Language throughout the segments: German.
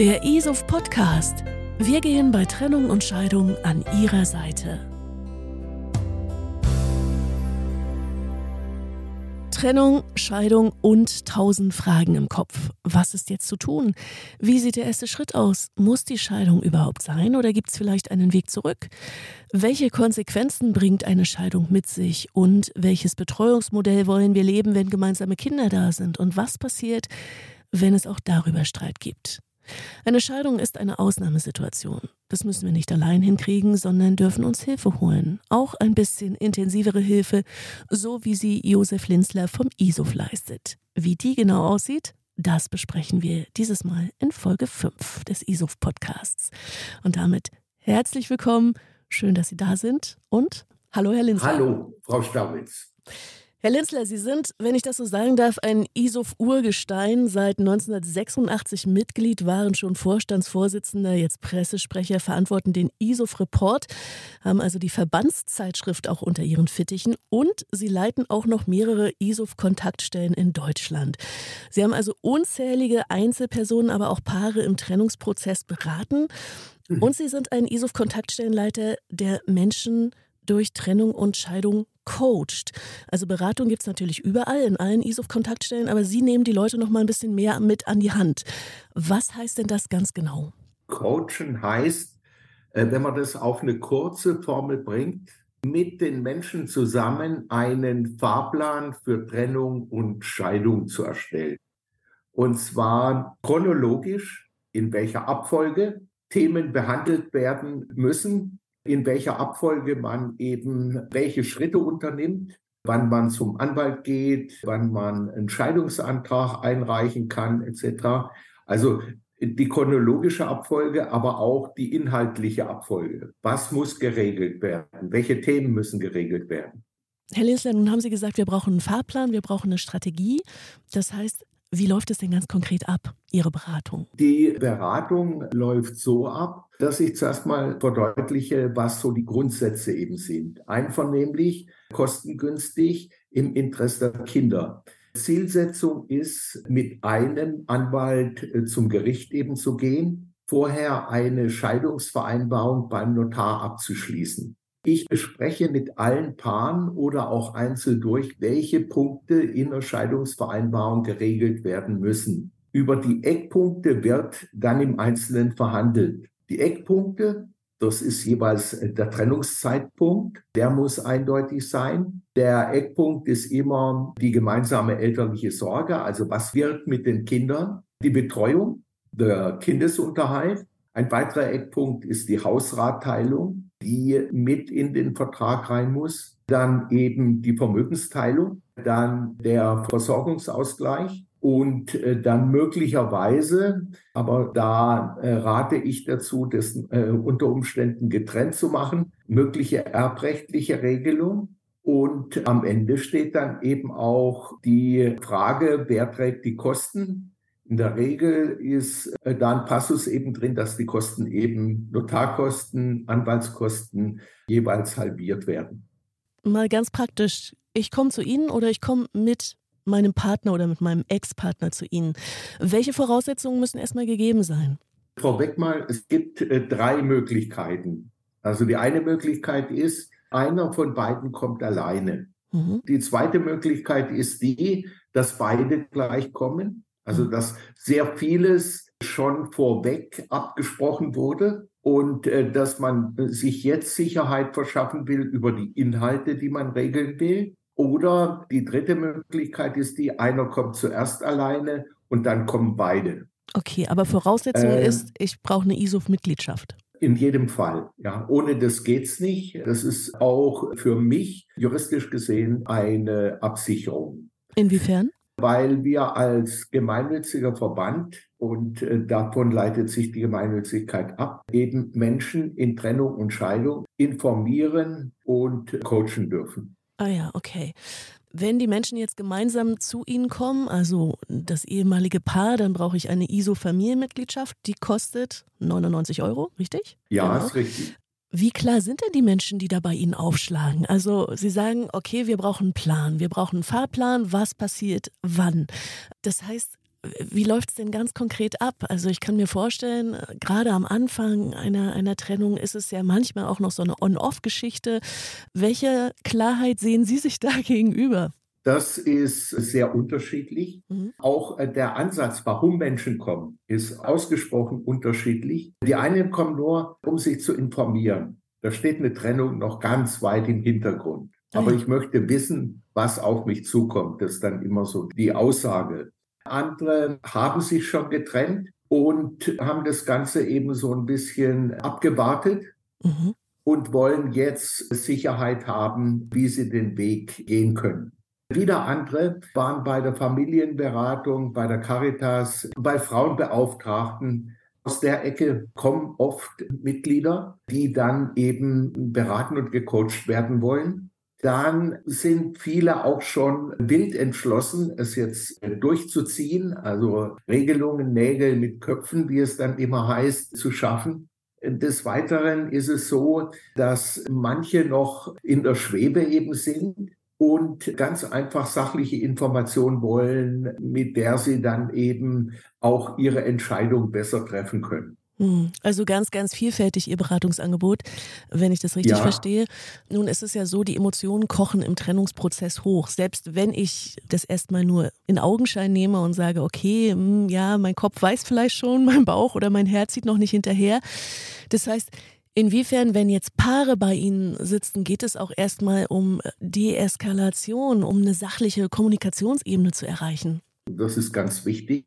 Der ISOF Podcast. Wir gehen bei Trennung und Scheidung an Ihrer Seite. Trennung, Scheidung und tausend Fragen im Kopf. Was ist jetzt zu tun? Wie sieht der erste Schritt aus? Muss die Scheidung überhaupt sein oder gibt es vielleicht einen Weg zurück? Welche Konsequenzen bringt eine Scheidung mit sich? Und welches Betreuungsmodell wollen wir leben, wenn gemeinsame Kinder da sind? Und was passiert, wenn es auch darüber Streit gibt? Eine Scheidung ist eine Ausnahmesituation. Das müssen wir nicht allein hinkriegen, sondern dürfen uns Hilfe holen. Auch ein bisschen intensivere Hilfe, so wie sie Josef Linzler vom ISOF leistet. Wie die genau aussieht, das besprechen wir dieses Mal in Folge 5 des ISOF Podcasts. Und damit herzlich willkommen. Schön, dass Sie da sind. Und hallo, Herr Linzler. Hallo, Frau Staubitz. Herr Linzler, Sie sind, wenn ich das so sagen darf, ein ISOF-Urgestein. Seit 1986 Mitglied, waren schon Vorstandsvorsitzender, jetzt Pressesprecher, verantworten den ISOF-Report, haben also die Verbandszeitschrift auch unter Ihren Fittichen und Sie leiten auch noch mehrere ISOF-Kontaktstellen in Deutschland. Sie haben also unzählige Einzelpersonen, aber auch Paare im Trennungsprozess beraten. Mhm. Und Sie sind ein ISOF-Kontaktstellenleiter, der Menschen durch Trennung und Scheidung coacht. Also Beratung gibt es natürlich überall, in allen ISOF-Kontaktstellen, aber Sie nehmen die Leute noch mal ein bisschen mehr mit an die Hand. Was heißt denn das ganz genau? Coachen heißt, äh, wenn man das auf eine kurze Formel bringt, mit den Menschen zusammen einen Fahrplan für Trennung und Scheidung zu erstellen. Und zwar chronologisch, in welcher Abfolge Themen behandelt werden müssen, in welcher Abfolge man eben welche Schritte unternimmt, wann man zum Anwalt geht, wann man einen Scheidungsantrag einreichen kann, etc. Also die chronologische Abfolge, aber auch die inhaltliche Abfolge. Was muss geregelt werden? Welche Themen müssen geregelt werden? Herr Linsler, nun haben Sie gesagt, wir brauchen einen Fahrplan, wir brauchen eine Strategie. Das heißt, wie läuft es denn ganz konkret ab, Ihre Beratung? Die Beratung läuft so ab, dass ich zuerst mal verdeutliche, was so die Grundsätze eben sind. Einvernehmlich, kostengünstig, im Interesse der Kinder. Zielsetzung ist, mit einem Anwalt äh, zum Gericht eben zu gehen, vorher eine Scheidungsvereinbarung beim Notar abzuschließen. Ich bespreche mit allen Paaren oder auch einzeln durch, welche Punkte in der Scheidungsvereinbarung geregelt werden müssen. Über die Eckpunkte wird dann im Einzelnen verhandelt. Die Eckpunkte, das ist jeweils der Trennungszeitpunkt, der muss eindeutig sein. Der Eckpunkt ist immer die gemeinsame elterliche Sorge, also was wird mit den Kindern, die Betreuung, der Kindesunterhalt. Ein weiterer Eckpunkt ist die Hausratteilung die mit in den Vertrag rein muss. Dann eben die Vermögensteilung, dann der Versorgungsausgleich und äh, dann möglicherweise, aber da äh, rate ich dazu, das äh, unter Umständen getrennt zu machen, mögliche erbrechtliche Regelung. Und am Ende steht dann eben auch die Frage, wer trägt die Kosten in der Regel ist äh, da ein Passus eben drin, dass die Kosten eben Notarkosten, Anwaltskosten jeweils halbiert werden. Mal ganz praktisch, ich komme zu Ihnen oder ich komme mit meinem Partner oder mit meinem Ex-Partner zu Ihnen. Welche Voraussetzungen müssen erstmal gegeben sein? Vorweg mal, es gibt äh, drei Möglichkeiten. Also die eine Möglichkeit ist, einer von beiden kommt alleine. Mhm. Die zweite Möglichkeit ist die, dass beide gleich kommen. Also dass sehr vieles schon vorweg abgesprochen wurde und äh, dass man sich jetzt Sicherheit verschaffen will über die Inhalte, die man regeln will. Oder die dritte Möglichkeit ist die, einer kommt zuerst alleine und dann kommen beide. Okay, aber Voraussetzung äh, ist, ich brauche eine ISOF-Mitgliedschaft. In jedem Fall, ja. Ohne das geht's nicht. Das ist auch für mich juristisch gesehen eine Absicherung. Inwiefern? Weil wir als gemeinnütziger Verband, und äh, davon leitet sich die Gemeinnützigkeit ab, eben Menschen in Trennung und Scheidung informieren und coachen dürfen. Ah ja, okay. Wenn die Menschen jetzt gemeinsam zu Ihnen kommen, also das ehemalige Paar, dann brauche ich eine ISO-Familienmitgliedschaft, die kostet 99 Euro, richtig? Ja, genau. ist richtig. Wie klar sind denn die Menschen, die da bei Ihnen aufschlagen? Also Sie sagen, okay, wir brauchen einen Plan, wir brauchen einen Fahrplan, was passiert wann. Das heißt, Wie läuft es denn ganz konkret ab? Also ich kann mir vorstellen, gerade am Anfang einer, einer Trennung ist es ja manchmal auch noch so eine On-Off-Geschichte. Welche Klarheit sehen Sie sich da gegenüber? Das ist sehr unterschiedlich. Mhm. Auch äh, der Ansatz, warum Menschen kommen, ist ausgesprochen unterschiedlich. Die einen kommen nur, um sich zu informieren. Da steht eine Trennung noch ganz weit im Hintergrund. Aber ich möchte wissen, was auf mich zukommt. Das ist dann immer so die Aussage. Andere haben sich schon getrennt und haben das Ganze eben so ein bisschen abgewartet mhm. und wollen jetzt Sicherheit haben, wie sie den Weg gehen können. Wieder andere waren bei der Familienberatung, bei der Caritas, bei Frauenbeauftragten. Aus der Ecke kommen oft Mitglieder, die dann eben beraten und gecoacht werden wollen. Dann sind viele auch schon wild entschlossen, es jetzt durchzuziehen, also Regelungen, Nägel mit Köpfen, wie es dann immer heißt, zu schaffen. Des Weiteren ist es so, dass manche noch in der Schwebe eben sind und ganz einfach sachliche Informationen wollen, mit der sie dann eben auch ihre Entscheidung besser treffen können. Hm, also ganz, ganz vielfältig Ihr Beratungsangebot, wenn ich das richtig ja. verstehe. Nun ist es ja so, die Emotionen kochen im Trennungsprozess hoch. Selbst wenn ich das erstmal nur in Augenschein nehme und sage, okay, hm, ja, mein Kopf weiß vielleicht schon, mein Bauch oder mein Herz sieht noch nicht hinterher. Das heißt, Inwiefern, wenn jetzt Paare bei Ihnen sitzen, geht es auch erstmal um Deeskalation, um eine sachliche Kommunikationsebene zu erreichen? Das ist ganz wichtig.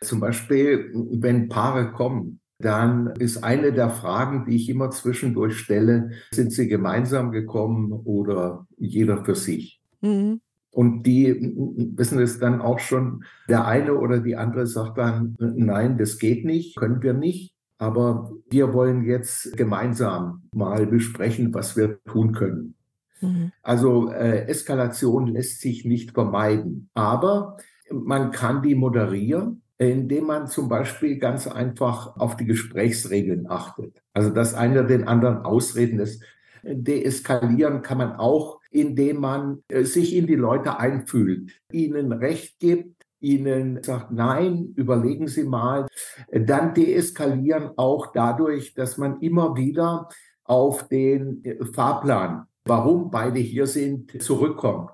Zum Beispiel, wenn Paare kommen, dann ist eine der Fragen, die ich immer zwischendurch stelle, sind sie gemeinsam gekommen oder jeder für sich? Mhm. Und die wissen es dann auch schon, der eine oder die andere sagt dann, nein, das geht nicht, können wir nicht. Aber wir wollen jetzt gemeinsam mal besprechen, was wir tun können. Mhm. Also äh, Eskalation lässt sich nicht vermeiden, aber man kann die moderieren, indem man zum Beispiel ganz einfach auf die Gesprächsregeln achtet. Also dass einer den anderen ausreden lässt. Deeskalieren kann man auch, indem man äh, sich in die Leute einfühlt, ihnen Recht gibt, ihnen sagt, nein, überlegen Sie mal, dann deeskalieren auch dadurch, dass man immer wieder auf den Fahrplan, warum beide hier sind, zurückkommt.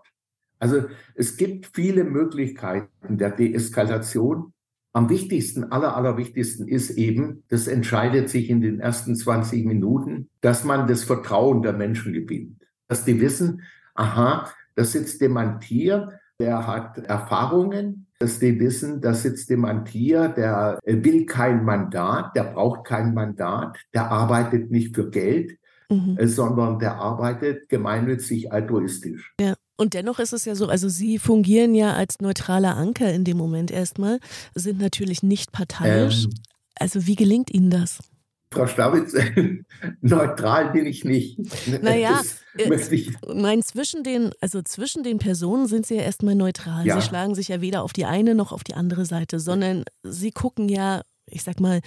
Also es gibt viele Möglichkeiten der Deeskalation. Am wichtigsten, aller, allerwichtigsten ist eben, das entscheidet sich in den ersten 20 Minuten, dass man das Vertrauen der Menschen gewinnt. Dass die wissen, aha, da sitzt jemand hier, der hat Erfahrungen, dass die wissen, da sitzt jemand hier, der will kein Mandat, der braucht kein Mandat, der arbeitet nicht für Geld, mhm. Äh, sondern der arbeitet gemeinnützig altruistisch. Ja. Und dennoch ist es ja so, also Sie fungieren ja als neutraler Anker in dem Moment erstmal, sind natürlich nicht parteiisch. Ähm, also wie gelingt Ihnen das? Frau Stabitz, neutral bin ich nicht. Naja, ich nein, zwischen den, also zwischen den Personen sind sie ja erstmal neutral. Ja. Sie schlagen sich ja weder auf die eine noch auf die andere Seite, sondern sie gucken ja, ich sag mal,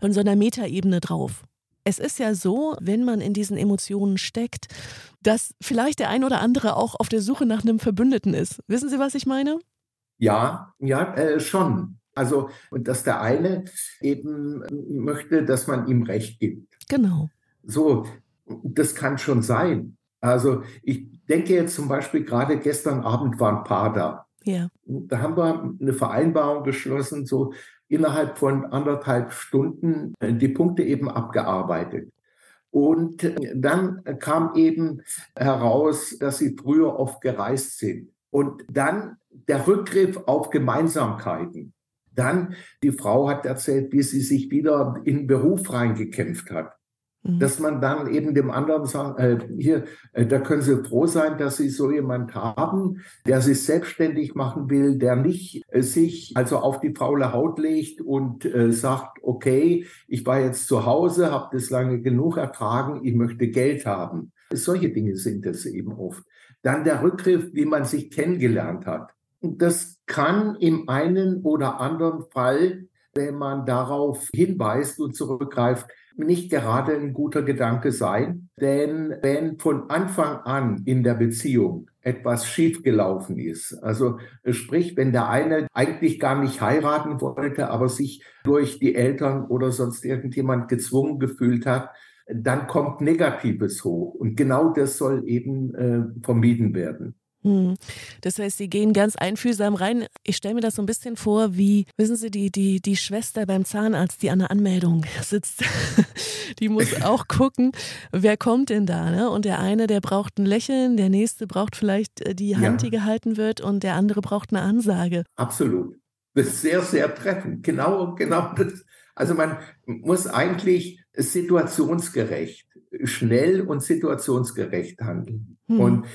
von so einer Metaebene drauf. Es ist ja so, wenn man in diesen Emotionen steckt, dass vielleicht der ein oder andere auch auf der Suche nach einem Verbündeten ist. Wissen Sie, was ich meine? Ja, ja, äh, schon. Also, und dass der eine eben möchte, dass man ihm Recht gibt. Genau. So, das kann schon sein. Also, ich denke jetzt zum Beispiel gerade gestern Abend war ein Paar da. Ja. Da haben wir eine Vereinbarung geschlossen, so innerhalb von anderthalb Stunden äh, die Punkte eben abgearbeitet. Und dann kam eben heraus, dass sie früher oft gereist sind. Und dann der Rückgriff auf Gemeinsamkeiten. Dann, die Frau hat erzählt, wie sie sich wieder in den Beruf reingekämpft hat. Mhm. Dass man dann eben dem anderen sagt, äh, hier, äh, da können Sie froh sein, dass Sie so jemand haben, der sich selbstständig machen will, der nicht äh, sich also auf die faule Haut legt und äh, sagt, okay, ich war jetzt zu Hause, habe das lange genug ertragen, ich möchte Geld haben. Solche Dinge sind es eben oft. Dann der Rückgriff, wie man sich kennengelernt hat. Das kann im einen oder anderen Fall, wenn man darauf hinweist und zurückgreift, nicht gerade ein guter Gedanke sein. Denn wenn von Anfang an in der Beziehung etwas schiefgelaufen ist, also sprich, wenn der eine eigentlich gar nicht heiraten wollte, aber sich durch die Eltern oder sonst irgendjemand gezwungen gefühlt hat, dann kommt Negatives hoch. Und genau das soll eben äh, vermieden werden. Hm. Das heißt, Sie gehen ganz einfühlsam rein. Ich stelle mir das so ein bisschen vor, wie, wissen Sie, die, die, die Schwester beim Zahnarzt, die an der Anmeldung sitzt, die muss auch gucken, wer kommt denn da. Ne? Und der eine, der braucht ein Lächeln, der nächste braucht vielleicht äh, die Hand, ja. die gehalten wird, und der andere braucht eine Ansage. Absolut. Das ist sehr, sehr treffend. Genau, genau das. Also man muss eigentlich situationsgerecht, schnell und situationsgerecht handeln. Hm. Und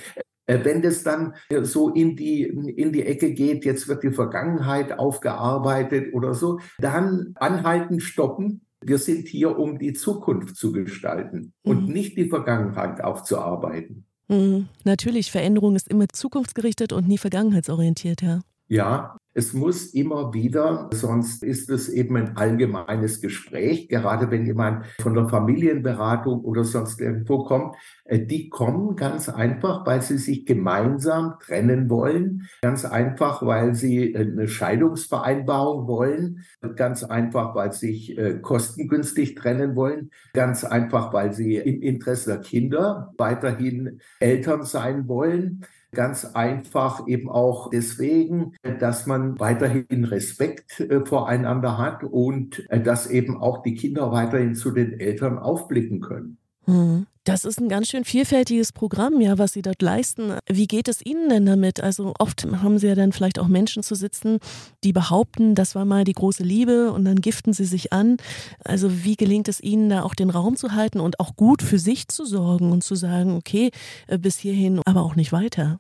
wenn das dann äh, so in die, in die Ecke geht, jetzt wird die Vergangenheit aufgearbeitet oder so, dann anhalten, stoppen. Wir sind hier, um die Zukunft zu gestalten mhm. und nicht die Vergangenheit aufzuarbeiten. Mhm. Natürlich, Veränderung ist immer zukunftsgerichtet und nie vergangenheitsorientiert, ja. Ja, es muss immer wieder, sonst ist es eben ein allgemeines Gespräch, gerade wenn jemand von der Familienberatung oder sonst irgendwo kommt. Äh, die kommen ganz einfach, weil sie sich gemeinsam trennen wollen, ganz einfach, weil sie eine Scheidungsvereinbarung wollen, ganz einfach, weil sie sich äh, kostengünstig trennen wollen, ganz einfach, weil sie im Interesse der Kinder weiterhin Eltern sein wollen. Ganz einfach eben auch deswegen, dass man weiterhin Respekt äh, voreinander hat und äh, dass eben auch die Kinder weiterhin zu den Eltern aufblicken können. Hm. Das ist ein ganz schön vielfältiges Programm, ja, was Sie dort leisten. Wie geht es Ihnen denn damit? Also oft haben Sie ja dann vielleicht auch Menschen zu sitzen, die behaupten, das war mal die große Liebe und dann giften sie sich an. Also wie gelingt es Ihnen da auch den Raum zu halten und auch gut für sich zu sorgen und zu sagen, okay, äh, bis hierhin, aber auch nicht weiter?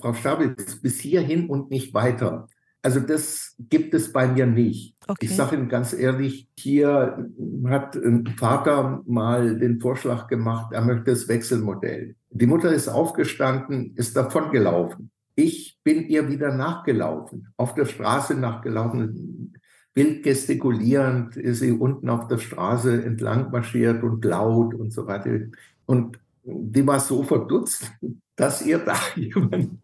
Frau Stabitz, bis hierhin und nicht weiter. Also das gibt es bei mir nicht. Okay. Ich sage Ihnen ganz ehrlich, hier hat ein Vater mal den Vorschlag gemacht, er möchte das Wechselmodell. Die Mutter ist aufgestanden, ist davongelaufen. Ich bin ihr wieder nachgelaufen, auf der Straße nachgelaufen, wild gestikulierend ist sie unten auf der Straße entlang marschiert und laut und so weiter. Und die war so verdutzt, dass ihr da jemand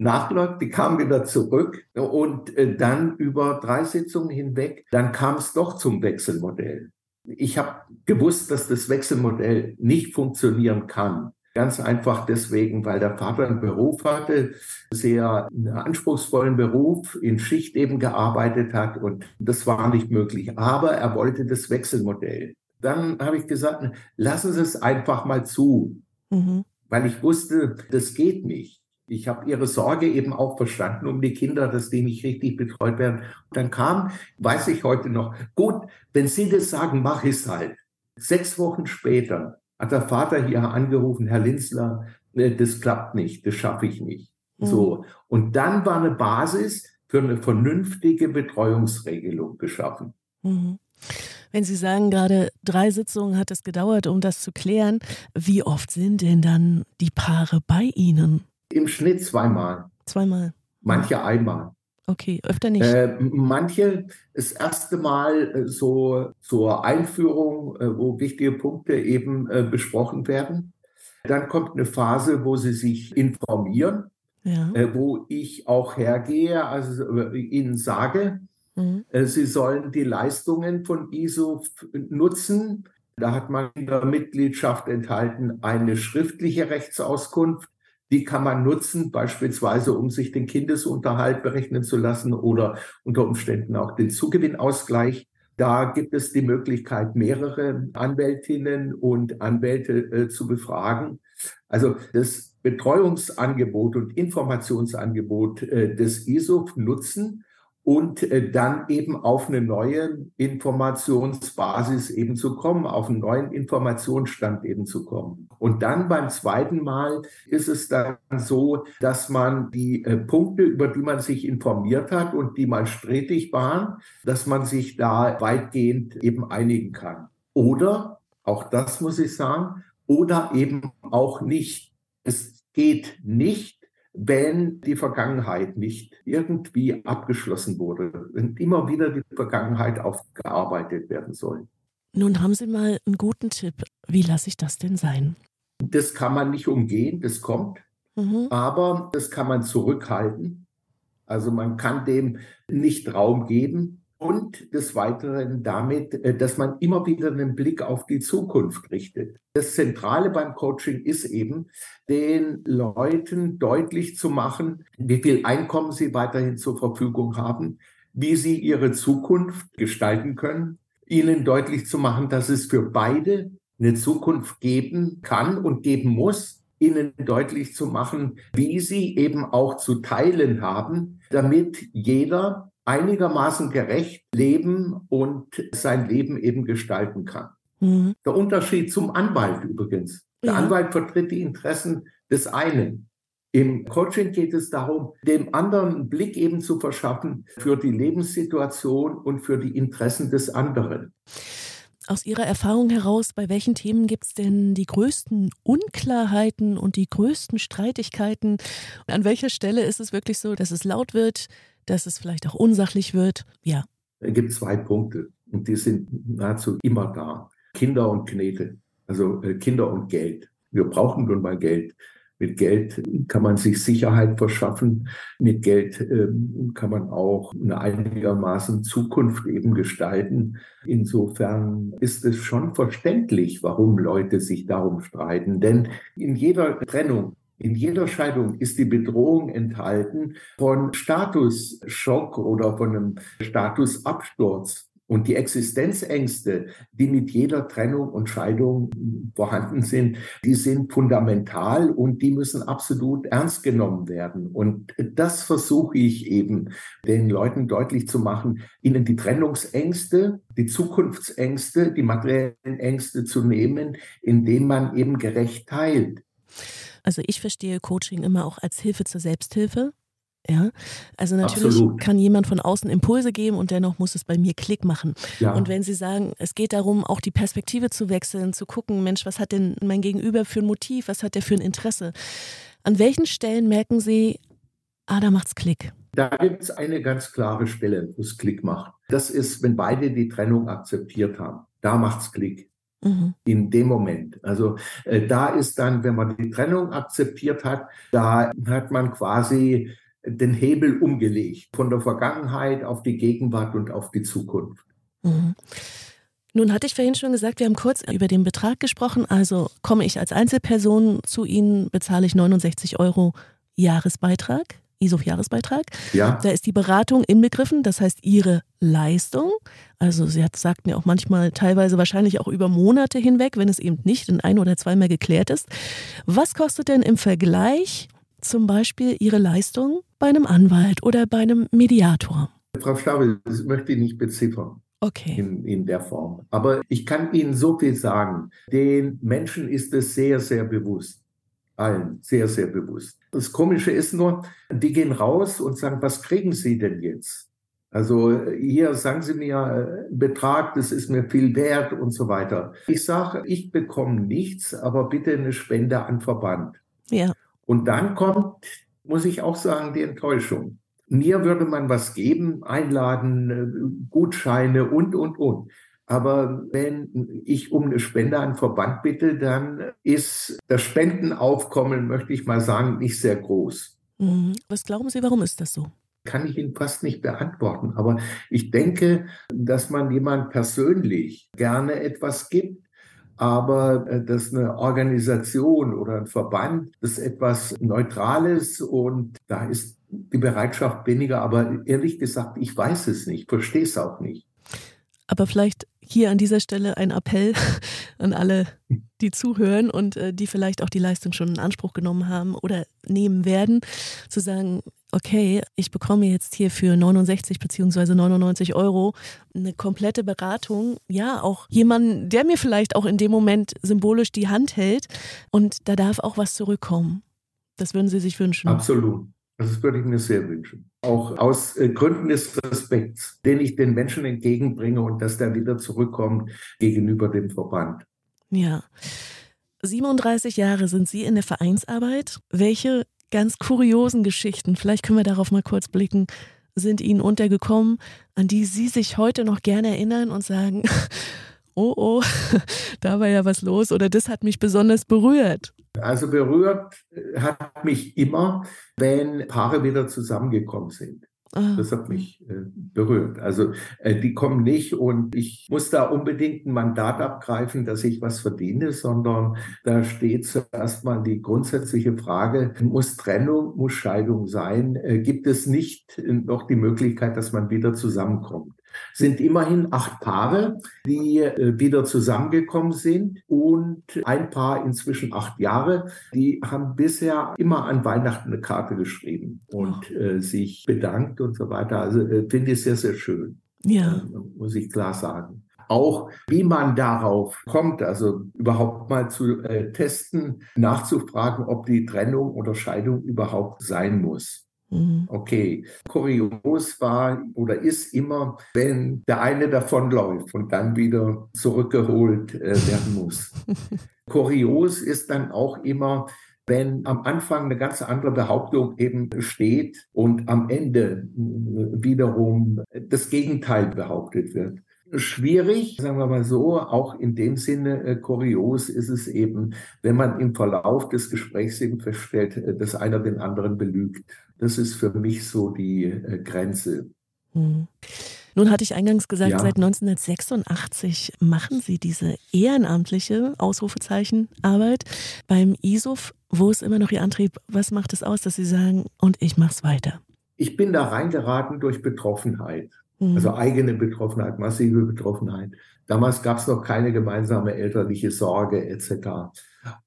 nachläuft. Die kam wieder zurück und äh, dann über drei Sitzungen hinweg, dann kam es doch zum Wechselmodell. Ich habe gewusst, dass das Wechselmodell nicht funktionieren kann. Ganz einfach deswegen, weil der Vater einen Beruf hatte, sehr anspruchsvollen Beruf, in Schicht eben gearbeitet hat und das war nicht möglich. Aber er wollte das Wechselmodell. Dann habe ich gesagt, lassen Sie es einfach mal zu, mhm. weil ich wusste, das geht nicht ich habe ihre Sorge eben auch verstanden um die Kinder, dass die nicht richtig betreut werden. Und dann kam, weiß ich heute noch, gut, wenn Sie das sagen, mach ich es halt. Sechs Wochen später hat der Vater hier angerufen, Herr Linzler, äh, das klappt nicht, das schaffe ich nicht. Mhm. So. Und dann war eine Basis für eine vernünftige Betreuungsregelung geschaffen. Mhm. Wenn Sie sagen, gerade drei Sitzungen hat es gedauert, um das zu klären, wie oft sind denn dann die Paare bei Ihnen? Im Schnitt zweimal. Zweimal. Manche einmal. Okay, öfter nicht. Äh, manche das erste Mal äh, so zur Einführung, äh, wo wichtige Punkte eben äh, besprochen werden. Dann kommt eine Phase, wo sie sich informieren, ja. Wo ich auch hergehe, also ihnen sage, mhm. sie sollen die Leistungen von ISO nutzen. Da hat man in der Mitgliedschaft enthalten eine schriftliche Rechtsauskunft die kann man nutzen, beispielsweise um sich den Kindesunterhalt berechnen zu lassen oder unter Umständen auch den Zugewinnausgleich. Da gibt es die Möglichkeit, mehrere Anwältinnen und Anwälte äh, zu befragen. Also das Betreuungsangebot und Informationsangebot äh, des ISOF nutzen und äh, dann eben auf eine neue Informationsbasis eben zu kommen, auf einen neuen Informationsstand eben zu kommen. Und dann beim zweiten Mal ist es dann so, dass man die äh, Punkte, über die man sich informiert hat und die mal strittig waren, dass man sich da weitgehend eben einigen kann. Oder, auch das muss ich sagen, oder eben auch nicht. Es geht nicht, wenn die Vergangenheit nicht irgendwie abgeschlossen wurde, wenn immer wieder die Vergangenheit aufgearbeitet werden soll. Nun haben Sie mal einen guten Tipp. Wie lasse ich das denn sein? Das kann man nicht umgehen, das kommt. Mhm. Aber das kann man zurückhalten. Also man kann dem nicht Raum geben und des Weiteren damit, äh, dass man immer wieder einen Blick auf die Zukunft richtet. Das Zentrale beim Coaching ist eben, den Leuten deutlich zu machen, wie viel Einkommen sie weiterhin zur Verfügung haben, wie sie ihre Zukunft gestalten können, ihnen deutlich zu machen, dass es für beide eine Zukunft geben kann und geben muss, ihnen deutlich zu machen, wie sie eben auch zu teilen haben, damit jeder einigermaßen gerecht leben und sein Leben eben gestalten kann. Mhm. Der Unterschied zum Anwalt übrigens. Der ja. Anwalt vertritt die Interessen des einen. Im Coaching geht es darum, dem anderen einen Blick eben zu verschaffen für die Lebenssituation und für die Interessen des anderen. Aus Ihrer Erfahrung heraus, bei welchen Themen gibt es denn die größten Unklarheiten und die größten Streitigkeiten? An welcher Stelle ist es wirklich so, dass es laut wird, dass es vielleicht auch unsachlich wird? Ja. Es gibt zwei Punkte und die sind nahezu immer da. Kinder und Knete, also äh, Kinder und Geld. Wir brauchen nun mal Geld. Mit Geld kann man sich Sicherheit verschaffen. Mit Geld ähm, kann man auch eine einigermaßen Zukunft eben gestalten. Insofern ist es schon verständlich, warum Leute sich darum streiten. Denn in jeder Trennung in jeder Scheidung ist die Bedrohung enthalten von Statusschock oder von einem Statusabsturz. Und die Existenzängste, die mit jeder Trennung und Scheidung vorhanden sind, die sind fundamental und die müssen absolut ernst genommen werden. Und das versuche ich eben den Leuten deutlich zu machen, ihnen die Trennungsängste, die Zukunftsängste, die materiellen Ängste zu nehmen, indem man eben gerecht teilt. Also ich verstehe Coaching immer auch als Hilfe zur Selbsthilfe. Ja, also natürlich Absolut. kann jemand von außen Impulse geben und dennoch muss es bei mir Klick machen. Ja. Und wenn Sie sagen, es geht darum, auch die Perspektive zu wechseln, zu gucken, Mensch, was hat denn mein Gegenüber für ein Motiv, was hat der für ein Interesse? An welchen Stellen merken Sie, ah, da macht's Klick? Da gibt es eine ganz klare Stelle, wo es Klick macht. Das ist, wenn beide die Trennung akzeptiert haben. Da macht's Klick. Mhm. In dem Moment. Also äh, da ist dann, wenn man die Trennung akzeptiert hat, da hat man quasi den Hebel umgelegt von der Vergangenheit auf die Gegenwart und auf die Zukunft. Mhm. Nun hatte ich vorhin schon gesagt, wir haben kurz über den Betrag gesprochen. Also komme ich als Einzelperson zu Ihnen, bezahle ich 69 Euro Jahresbeitrag. ISOF-Jahresbeitrag. Ja. Da ist die Beratung inbegriffen, das heißt Ihre Leistung. Also Sie hat, sagt mir auch manchmal teilweise wahrscheinlich auch über Monate hinweg, wenn es eben nicht in ein oder zweimal geklärt ist. Was kostet denn im Vergleich zum Beispiel Ihre Leistung bei einem Anwalt oder bei einem Mediator? Frau Stabel, das möchte ich nicht beziffern. Okay. In, in der Form. Aber ich kann Ihnen so viel sagen. Den Menschen ist es sehr, sehr bewusst allen sehr, sehr bewusst. Das Komische ist nur, die gehen raus und sagen, was kriegen Sie denn jetzt? Also hier sagen Sie mir einen Betrag, das ist mir viel wert und so weiter. Ich sage, ich bekomme nichts, aber bitte eine Spende an Verband. Ja. Und dann kommt, muss ich auch sagen, die Enttäuschung. Mir würde man was geben, einladen, Gutscheine und, und, und. Aber wenn ich um eine Spende an Verband bitte, dann ist das Spendenaufkommen, möchte ich mal sagen, nicht sehr groß. Mhm. Was glauben Sie, warum ist das so? Kann ich Ihnen fast nicht beantworten. Aber ich denke, dass man jemand persönlich gerne etwas gibt, aber äh, dass eine Organisation oder ein Verband, das etwas Neutrales und da ist die Bereitschaft weniger. Aber ehrlich gesagt, ich weiß es nicht, verstehe es auch nicht. Aber vielleicht hier an dieser Stelle ein Appell an alle, die zuhören und äh, die vielleicht auch die Leistung schon in Anspruch genommen haben oder nehmen werden, zu sagen, okay, ich bekomme jetzt hier für 69 beziehungsweise 99 Euro eine komplette Beratung. Ja, auch jemanden, der mir vielleicht auch in dem Moment symbolisch die Hand hält und da darf auch was zurückkommen. Das würden Sie sich wünschen. Absolut. Das würde ich mir sehr wünschen. Auch aus äh, Gründen des Respekts, den ich den Menschen entgegenbringe und dass der wieder zurückkommt gegenüber dem Verband. Ja. 37 Jahre sind Sie in der Vereinsarbeit. Welche ganz kuriosen Geschichten, vielleicht können wir darauf mal kurz blicken, sind Ihnen untergekommen, an die Sie sich heute noch gerne erinnern und sagen, oh oh, da war ja was los oder das hat mich besonders berührt? Also berührt hat mich immer, wenn Paare wieder zusammengekommen sind. Ah. Das hat mich äh, berührt. Also äh, die kommen nicht und ich muss da unbedingt ein Mandat abgreifen, dass ich was verdiene, sondern da steht zuerst mal die grundsätzliche Frage, muss Trennung, muss Scheidung sein? Äh, gibt es nicht noch die Möglichkeit, dass man wieder zusammenkommt? Sind immerhin acht Paare, die äh, wieder zusammengekommen sind und ein Paar inzwischen acht Jahre, die haben bisher immer an Weihnachten eine Karte geschrieben und äh, sich bedankt und so weiter. Also äh, finde ich sehr, sehr schön. Ja. Äh, muss ich klar sagen auch wie man darauf kommt, also überhaupt mal zu äh, testen, nachzufragen, ob die Trennung oder Scheidung überhaupt sein muss. Mhm. Okay, kurios war oder ist immer, wenn der eine davonläuft und dann wieder zurückgeholt äh, werden muss. kurios ist dann auch immer, wenn am Anfang eine ganz andere Behauptung eben steht und am Ende äh, wiederum das Gegenteil behauptet wird schwierig, sagen wir mal so, auch in dem Sinne äh, kurios ist es eben, wenn man im Verlauf des Gesprächs eben feststellt, äh, dass einer den anderen belügt. Das ist für mich so die äh, Grenze. Hm. Nun hatte ich eingangs gesagt, ja. seit 1986 machen Sie diese ehrenamtliche Ausrufezeichen Arbeit beim ISOF. Wo ist immer noch Ihr Antrieb? Was macht es aus, dass Sie sagen, und ich mache es weiter? Ich bin da reingeraten durch Betroffenheit. Mhm. Also eigene Betroffenheit, massive Betroffenheit. Damals gab es noch keine gemeinsame elterliche Sorge etc.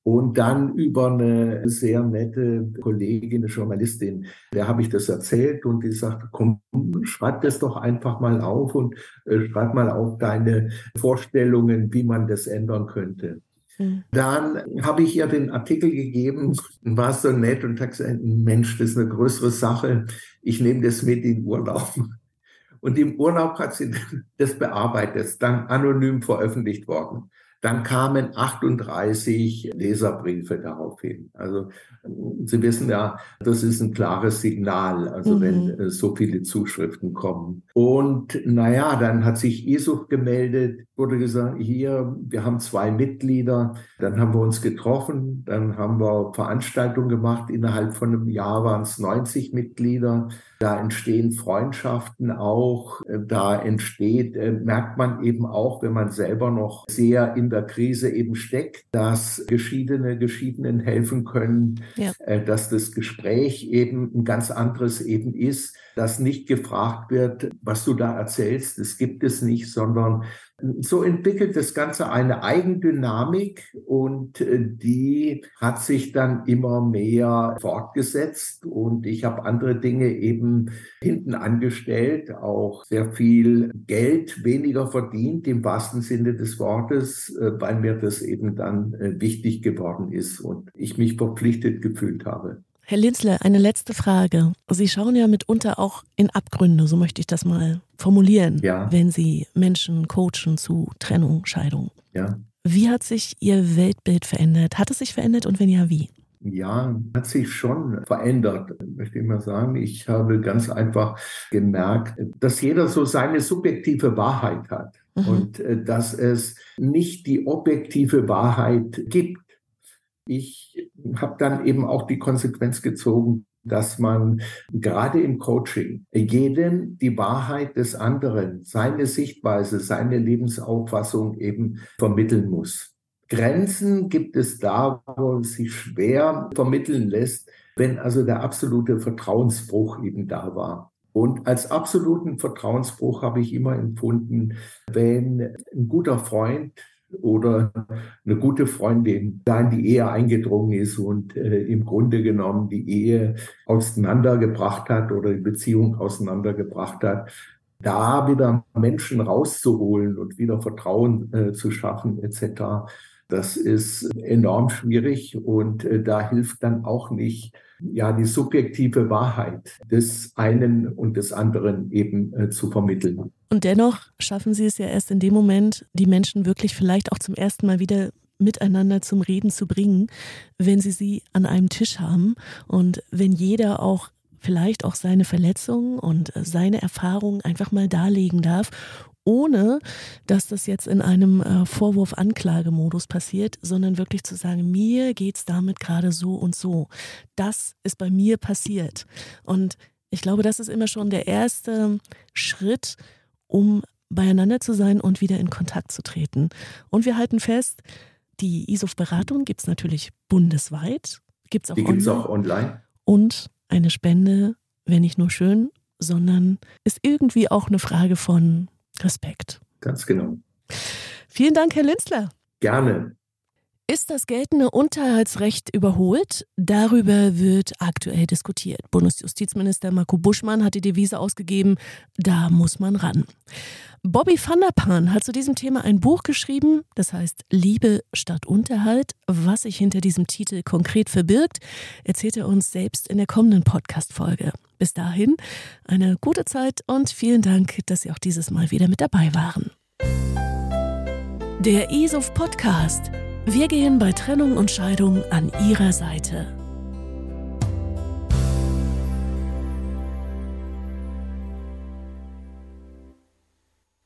Und dann über eine sehr nette Kollegin, eine Journalistin, der habe ich das erzählt und die sagte, komm, schreib das doch einfach mal auf und äh, schreib mal auf deine Vorstellungen, wie man das ändern könnte. Mhm. Dann habe ich ihr den Artikel gegeben, war so nett und habe gesagt, Mensch, das ist eine größere Sache. Ich nehme das mit in Urlaub. Und im Urlaub hat sie das bearbeitet, dann anonym veröffentlicht worden. Dann kamen 38 Leserbriefe daraufhin. Also Sie wissen ja, das ist ein klares Signal, also mhm. wenn äh, so viele Zuschriften kommen. Und naja, dann hat sich ISUF gemeldet, wurde gesagt, hier, wir haben zwei Mitglieder. Dann haben wir uns getroffen, dann haben wir Veranstaltungen gemacht. Innerhalb von einem Jahr waren es 90 Mitglieder. Da entstehen Freundschaften auch. Da entsteht, äh, merkt man eben auch, wenn man selber noch sehr in der Krise eben steckt, dass Geschiedene Geschiedenen helfen können, ja. Äh, dass das Gespräch eben ein ganz anderes eben ist, dass nicht gefragt wird, was du da erzählst, das gibt es nicht, sondern so entwickelt das Ganze eine Eigendynamik und äh, die hat sich dann immer mehr fortgesetzt und ich habe andere Dinge eben hinten angestellt, auch sehr viel Geld weniger verdient im wahrsten Sinne des Wortes, äh, weil mir das eben dann äh, wichtig geworden ist und ich mich verpflichtet gefühlt habe. Herr Linzle, eine letzte Frage. Sie schauen ja mitunter auch in Abgründe, so möchte ich das mal formulieren, ja. wenn Sie Menschen coachen zu Trennung, Scheidung. Ja. Wie hat sich Ihr Weltbild verändert? Hat es sich verändert und wenn ja, wie? Ja, hat sich schon verändert, möchte ich mal sagen. Ich habe ganz einfach gemerkt, dass jeder so seine subjektive Wahrheit hat mhm. und äh, dass es nicht die objektive Wahrheit gibt. Ich habe dann eben auch die Konsequenz gezogen, dass man gerade im Coaching jedem die Wahrheit des anderen, seine Sichtweise, seine Lebensauffassung eben vermitteln muss. Grenzen gibt es da, wo es sich schwer vermitteln lässt, wenn also der absolute Vertrauensbruch eben da war. Und als absoluten Vertrauensbruch habe ich immer empfunden, wenn ein guter Freund oder eine gute Freundin da in die Ehe eingedrungen ist und äh, im Grunde genommen die Ehe auseinandergebracht hat oder die Beziehung auseinandergebracht hat, da wieder Menschen rauszuholen und wieder Vertrauen äh, zu schaffen etc. Das ist enorm schwierig und äh, da hilft dann auch nicht ja die subjektive Wahrheit des einen und des anderen eben äh, zu vermitteln. Und dennoch schaffen Sie es ja erst in dem Moment, die Menschen wirklich vielleicht auch zum ersten Mal wieder miteinander zum Reden zu bringen, wenn Sie sie an einem Tisch haben und wenn jeder auch vielleicht auch seine Verletzungen und seine Erfahrungen einfach mal darlegen darf, ohne dass das jetzt in einem äh, Vorwurf-Anklagemodus passiert, sondern wirklich zu sagen, mir geht es damit gerade so und so. Das ist bei mir passiert. Und ich glaube, das ist immer schon der erste Schritt, um beieinander zu sein und wieder in Kontakt zu treten. Und wir halten fest, die ISOF-Beratung gibt es natürlich bundesweit, gibt es auch, online. auch online. Und eine Spende wäre nicht nur schön, sondern ist irgendwie auch eine Frage von Respekt. Ganz genau. Vielen Dank, Herr Linzler. Gerne. Ist das geltende Unterhaltsrecht überholt? Darüber wird aktuell diskutiert. Bundesjustizminister Marco Buschmann hat die Devise ausgegeben, da muss man ran. Bobby van der Pan hat zu diesem Thema ein Buch geschrieben, das heißt Liebe statt Unterhalt. Was sich hinter diesem Titel konkret verbirgt, erzählt er uns selbst in der kommenden Podcast-Folge. Bis dahin eine gute Zeit und vielen Dank, dass Sie auch dieses Mal wieder mit dabei waren. Der ESOF Podcast wir gehen bei Trennung und Scheidung an Ihrer Seite.